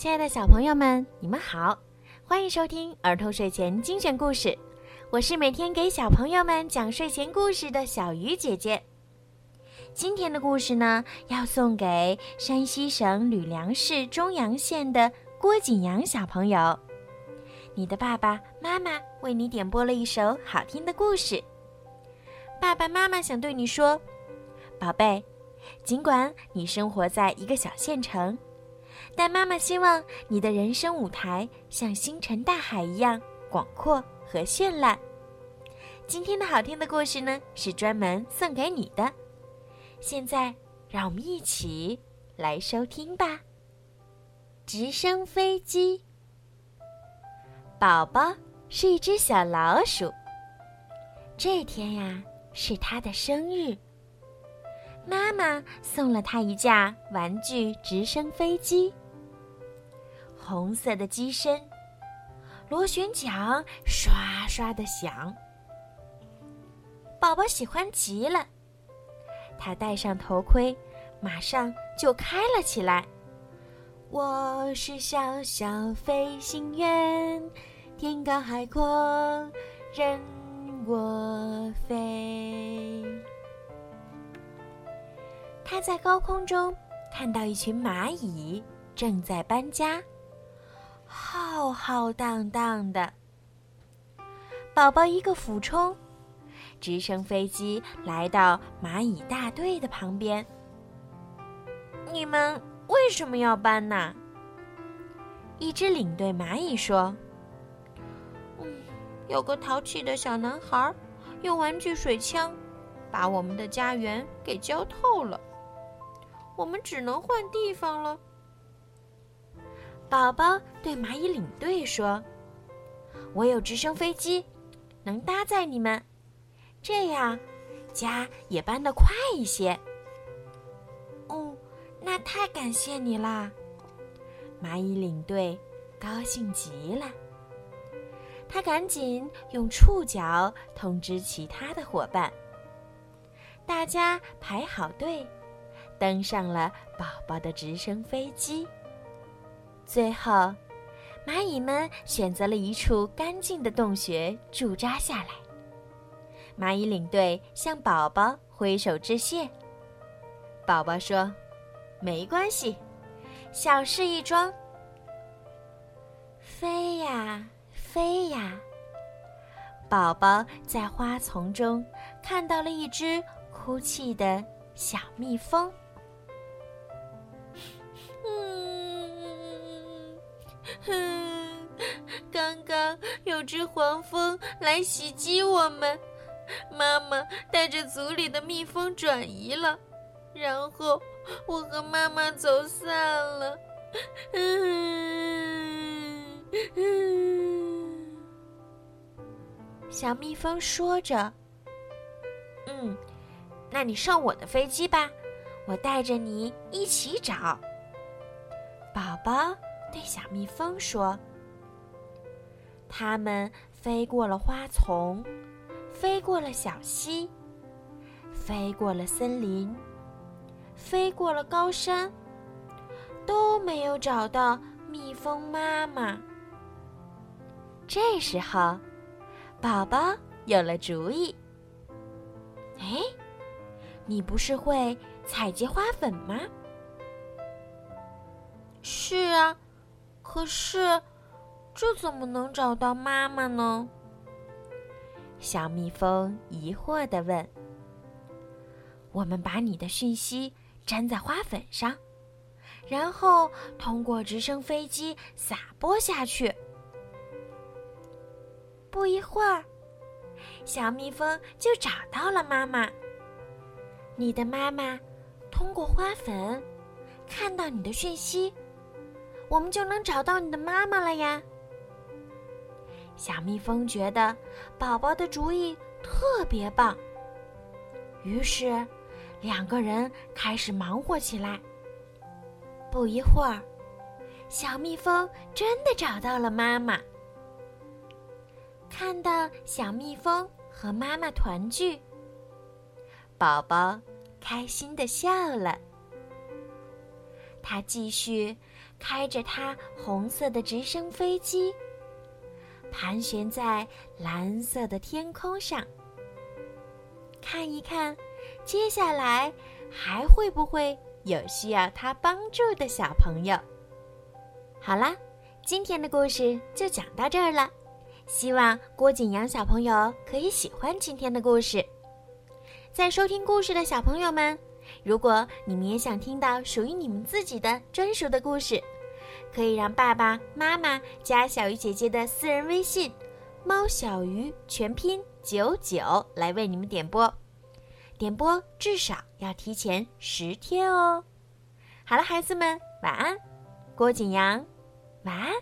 亲爱的小朋友们，你们好，欢迎收听儿童睡前精选故事。我是每天给小朋友们讲睡前故事的小鱼姐姐。今天的故事呢，要送给山西省吕梁市中阳县的郭景阳小朋友。你的爸爸妈妈为你点播了一首好听的故事。爸爸妈妈想对你说，宝贝，尽管你生活在一个小县城。但妈妈希望你的人生舞台像星辰大海一样广阔和绚烂。今天的好听的故事呢，是专门送给你的。现在，让我们一起来收听吧。直升飞机，宝宝是一只小老鼠。这天呀，是他的生日。妈妈送了他一架玩具直升飞机。红色的机身，螺旋桨刷刷的响。宝宝喜欢极了，他戴上头盔，马上就开了起来。我是小小飞行员，天高海阔任我飞。他在高空中看到一群蚂蚁正在搬家。浩浩荡荡的，宝宝一个俯冲，直升飞机来到蚂蚁大队的旁边。你们为什么要搬呢？一只领队蚂蚁说：“嗯，有个淘气的小男孩用玩具水枪把我们的家园给浇透了，我们只能换地方了。”宝宝对蚂蚁领队说：“我有直升飞机，能搭载你们，这样家也搬得快一些。”哦，那太感谢你啦！蚂蚁领队高兴极了，他赶紧用触角通知其他的伙伴，大家排好队，登上了宝宝的直升飞机。最后，蚂蚁们选择了一处干净的洞穴驻扎下来。蚂蚁领队向宝宝挥手致谢。宝宝说：“没关系，小事一桩。”飞呀飞呀，宝宝在花丛中看到了一只哭泣的小蜜蜂。哼，刚刚有只黄蜂来袭击我们，妈妈带着组里的蜜蜂转移了，然后我和妈妈走散了。嗯，小蜜蜂说着：“嗯，那你上我的飞机吧，我带着你一起找宝宝。”对小蜜蜂说：“它们飞过了花丛，飞过了小溪，飞过了森林，飞过了高山，都没有找到蜜蜂妈妈。”这时候，宝宝有了主意：“哎，你不是会采集花粉吗？”“是啊。”可是，这怎么能找到妈妈呢？小蜜蜂疑惑地问。“我们把你的讯息粘在花粉上，然后通过直升飞机撒播下去。”不一会儿，小蜜蜂就找到了妈妈。你的妈妈通过花粉看到你的讯息。我们就能找到你的妈妈了呀！小蜜蜂觉得宝宝的主意特别棒，于是两个人开始忙活起来。不一会儿，小蜜蜂真的找到了妈妈。看到小蜜蜂和妈妈团聚，宝宝开心的笑了。他继续开着他红色的直升飞机，盘旋在蓝色的天空上，看一看，接下来还会不会有需要他帮助的小朋友？好啦，今天的故事就讲到这儿了。希望郭景阳小朋友可以喜欢今天的故事。在收听故事的小朋友们，如果你们也想听到属于你们自己的专属的故事，可以让爸爸妈妈加小鱼姐姐的私人微信“猫小鱼”全拼九九来为你们点播。点播至少要提前十天哦。好了，孩子们，晚安。郭景阳，晚安。